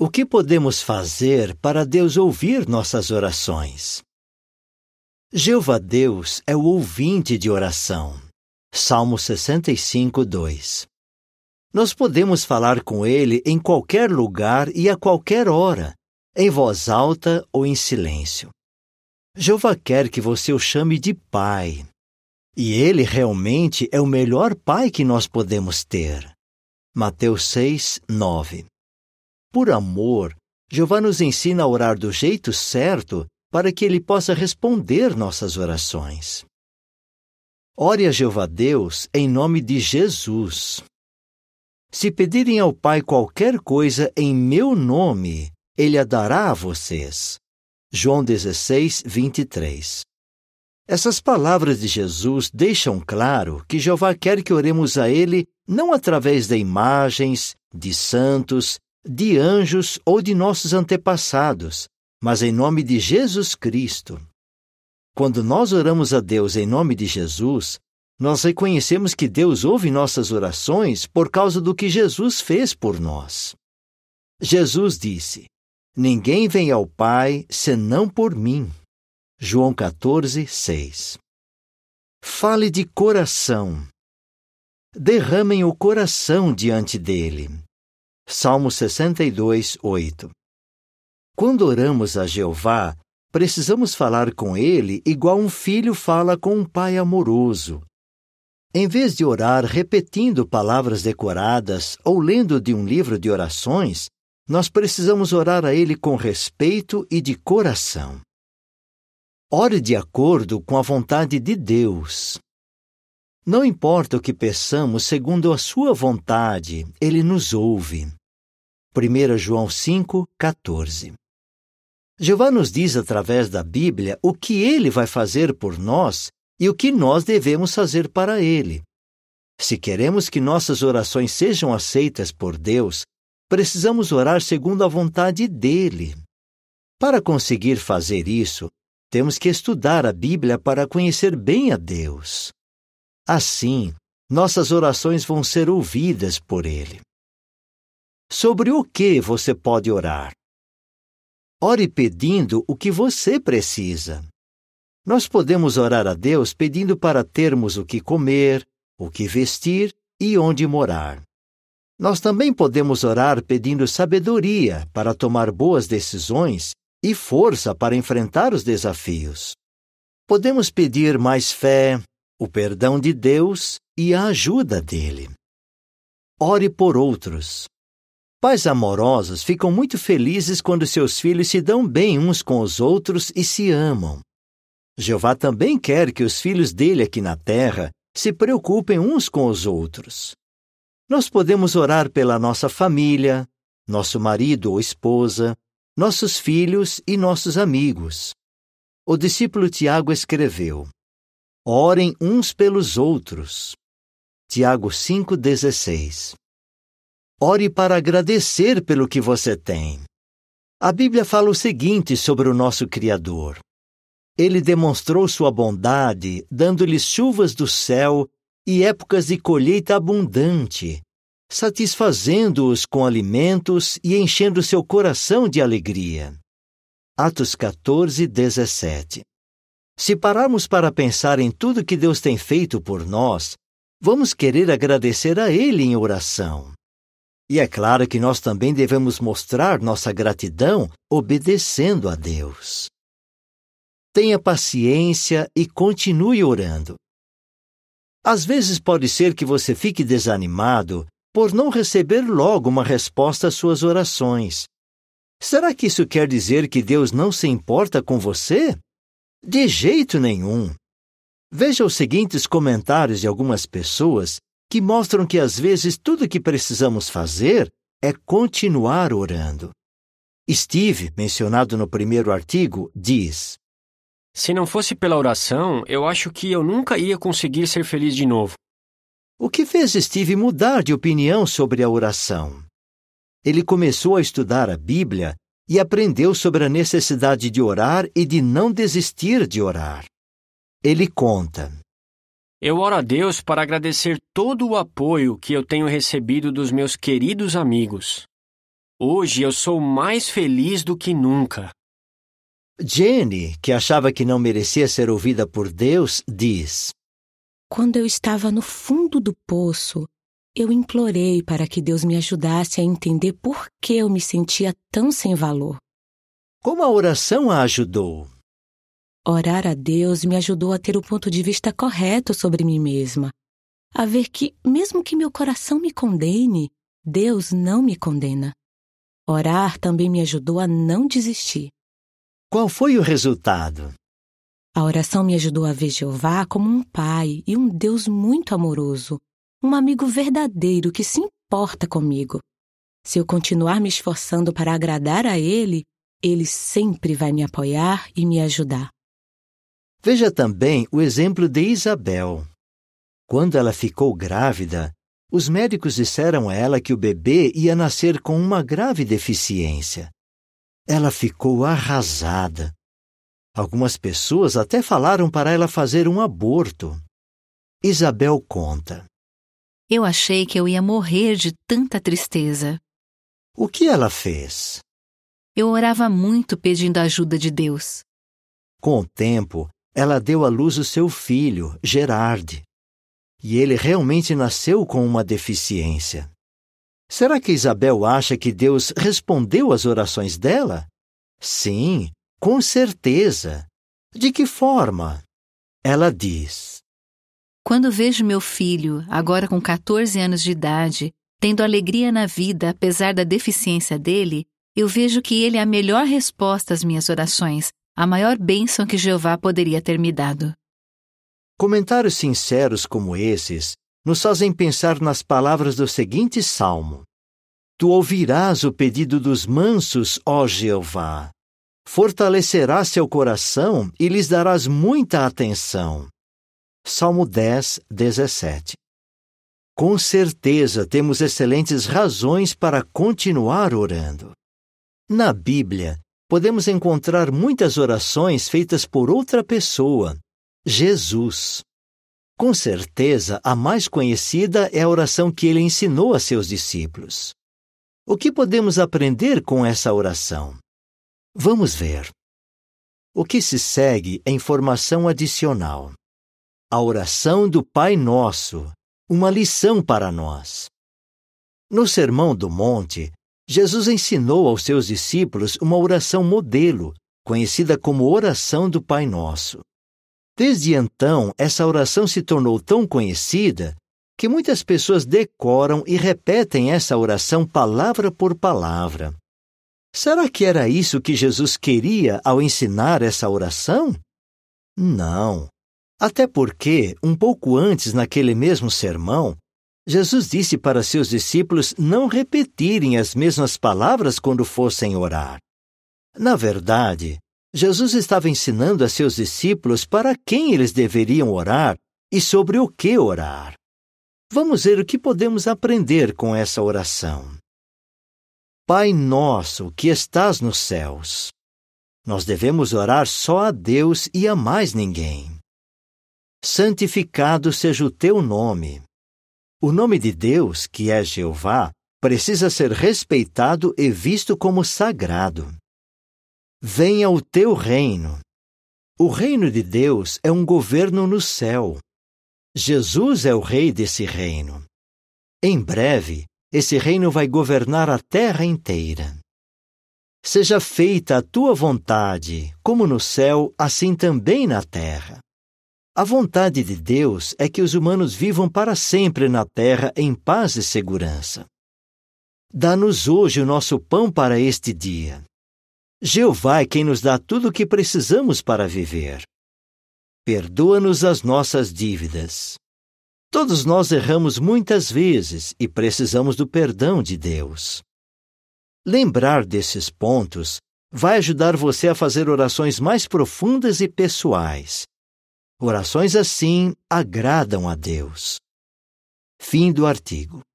O que podemos fazer para Deus ouvir nossas orações? Jeová Deus é o ouvinte de oração. Salmo 65, 2. Nós podemos falar com Ele em qualquer lugar e a qualquer hora, em voz alta ou em silêncio. Jeová quer que você o chame de Pai. E Ele realmente é o melhor Pai que nós podemos ter. Mateus 6, 9. Por amor, Jeová nos ensina a orar do jeito certo para que Ele possa responder nossas orações. Ore a Jeová Deus em nome de Jesus. Se pedirem ao Pai qualquer coisa em meu nome, Ele a dará a vocês. João 16, 23. Essas palavras de Jesus deixam claro que Jeová quer que oremos a Ele não através de imagens, de santos, de anjos ou de nossos antepassados, mas em nome de Jesus Cristo. Quando nós oramos a Deus em nome de Jesus, nós reconhecemos que Deus ouve nossas orações por causa do que Jesus fez por nós. Jesus disse: Ninguém vem ao Pai senão por mim. João 14, 6. Fale de coração. Derramem o coração diante dele. Salmo 62, 8. Quando oramos a Jeová, precisamos falar com ele igual um filho fala com um pai amoroso. Em vez de orar repetindo palavras decoradas ou lendo de um livro de orações, nós precisamos orar a ele com respeito e de coração. Ore de acordo com a vontade de Deus. Não importa o que peçamos segundo a sua vontade, ele nos ouve. 1 João 5, 14. Jeová nos diz através da Bíblia o que ele vai fazer por nós e o que nós devemos fazer para ele. Se queremos que nossas orações sejam aceitas por Deus, precisamos orar segundo a vontade dele. Para conseguir fazer isso, temos que estudar a Bíblia para conhecer bem a Deus. Assim, nossas orações vão ser ouvidas por ele. Sobre o que você pode orar? Ore pedindo o que você precisa. Nós podemos orar a Deus pedindo para termos o que comer, o que vestir e onde morar. Nós também podemos orar pedindo sabedoria para tomar boas decisões e força para enfrentar os desafios. Podemos pedir mais fé, o perdão de Deus e a ajuda dele. Ore por outros. Pais amorosos ficam muito felizes quando seus filhos se dão bem uns com os outros e se amam. Jeová também quer que os filhos dele aqui na terra se preocupem uns com os outros. Nós podemos orar pela nossa família, nosso marido ou esposa, nossos filhos e nossos amigos. O discípulo Tiago escreveu: Orem uns pelos outros. Tiago 5,16 Ore para agradecer pelo que você tem. A Bíblia fala o seguinte sobre o nosso Criador. Ele demonstrou sua bondade, dando-lhes chuvas do céu e épocas de colheita abundante, satisfazendo-os com alimentos e enchendo seu coração de alegria. Atos 14, 17. Se pararmos para pensar em tudo que Deus tem feito por nós, vamos querer agradecer a Ele em oração. E é claro que nós também devemos mostrar nossa gratidão obedecendo a Deus. Tenha paciência e continue orando. Às vezes pode ser que você fique desanimado por não receber logo uma resposta às suas orações. Será que isso quer dizer que Deus não se importa com você? De jeito nenhum. Veja os seguintes comentários de algumas pessoas que mostram que às vezes tudo o que precisamos fazer é continuar orando. Steve, mencionado no primeiro artigo, diz: Se não fosse pela oração, eu acho que eu nunca ia conseguir ser feliz de novo. O que fez Steve mudar de opinião sobre a oração? Ele começou a estudar a Bíblia e aprendeu sobre a necessidade de orar e de não desistir de orar. Ele conta: eu oro a Deus para agradecer todo o apoio que eu tenho recebido dos meus queridos amigos. Hoje eu sou mais feliz do que nunca. Jenny, que achava que não merecia ser ouvida por Deus, diz: Quando eu estava no fundo do poço, eu implorei para que Deus me ajudasse a entender por que eu me sentia tão sem valor. Como a oração a ajudou? Orar a Deus me ajudou a ter o ponto de vista correto sobre mim mesma, a ver que, mesmo que meu coração me condene, Deus não me condena. Orar também me ajudou a não desistir. Qual foi o resultado? A oração me ajudou a ver Jeová como um pai e um Deus muito amoroso, um amigo verdadeiro que se importa comigo. Se eu continuar me esforçando para agradar a Ele, Ele sempre vai me apoiar e me ajudar. Veja também o exemplo de Isabel. Quando ela ficou grávida, os médicos disseram a ela que o bebê ia nascer com uma grave deficiência. Ela ficou arrasada. Algumas pessoas até falaram para ela fazer um aborto. Isabel conta. Eu achei que eu ia morrer de tanta tristeza. O que ela fez? Eu orava muito pedindo a ajuda de Deus. Com o tempo, ela deu à luz o seu filho, Gerard. E ele realmente nasceu com uma deficiência. Será que Isabel acha que Deus respondeu às orações dela? Sim, com certeza. De que forma? Ela diz: Quando vejo meu filho, agora com 14 anos de idade, tendo alegria na vida apesar da deficiência dele, eu vejo que ele é a melhor resposta às minhas orações, a maior bênção que Jeová poderia ter me dado. Comentários sinceros como esses nos fazem pensar nas palavras do seguinte salmo: Tu ouvirás o pedido dos mansos, ó Jeová. Fortalecerás seu coração e lhes darás muita atenção. Salmo 10, 17. Com certeza temos excelentes razões para continuar orando. Na Bíblia, podemos encontrar muitas orações feitas por outra pessoa, Jesus. Com certeza, a mais conhecida é a oração que ele ensinou a seus discípulos. O que podemos aprender com essa oração? Vamos ver. O que se segue é informação adicional. A oração do Pai Nosso, uma lição para nós. No Sermão do Monte, Jesus ensinou aos seus discípulos uma oração modelo, conhecida como oração do Pai Nosso. Desde então, essa oração se tornou tão conhecida que muitas pessoas decoram e repetem essa oração palavra por palavra. Será que era isso que Jesus queria ao ensinar essa oração? Não. Até porque, um pouco antes, naquele mesmo sermão, Jesus disse para seus discípulos não repetirem as mesmas palavras quando fossem orar. Na verdade, Jesus estava ensinando a seus discípulos para quem eles deveriam orar e sobre o que orar. Vamos ver o que podemos aprender com essa oração. Pai nosso que estás nos céus. Nós devemos orar só a Deus e a mais ninguém. Santificado seja o teu nome. O nome de Deus, que é Jeová, precisa ser respeitado e visto como sagrado. Venha o teu reino. O reino de Deus é um governo no céu. Jesus é o rei desse reino. Em breve, esse reino vai governar a terra inteira. Seja feita a tua vontade, como no céu, assim também na terra. A vontade de Deus é que os humanos vivam para sempre na terra em paz e segurança. Dá-nos hoje o nosso pão para este dia. Jeová é quem nos dá tudo o que precisamos para viver. Perdoa-nos as nossas dívidas. Todos nós erramos muitas vezes e precisamos do perdão de Deus. Lembrar desses pontos vai ajudar você a fazer orações mais profundas e pessoais Orações assim agradam a Deus. Fim do artigo.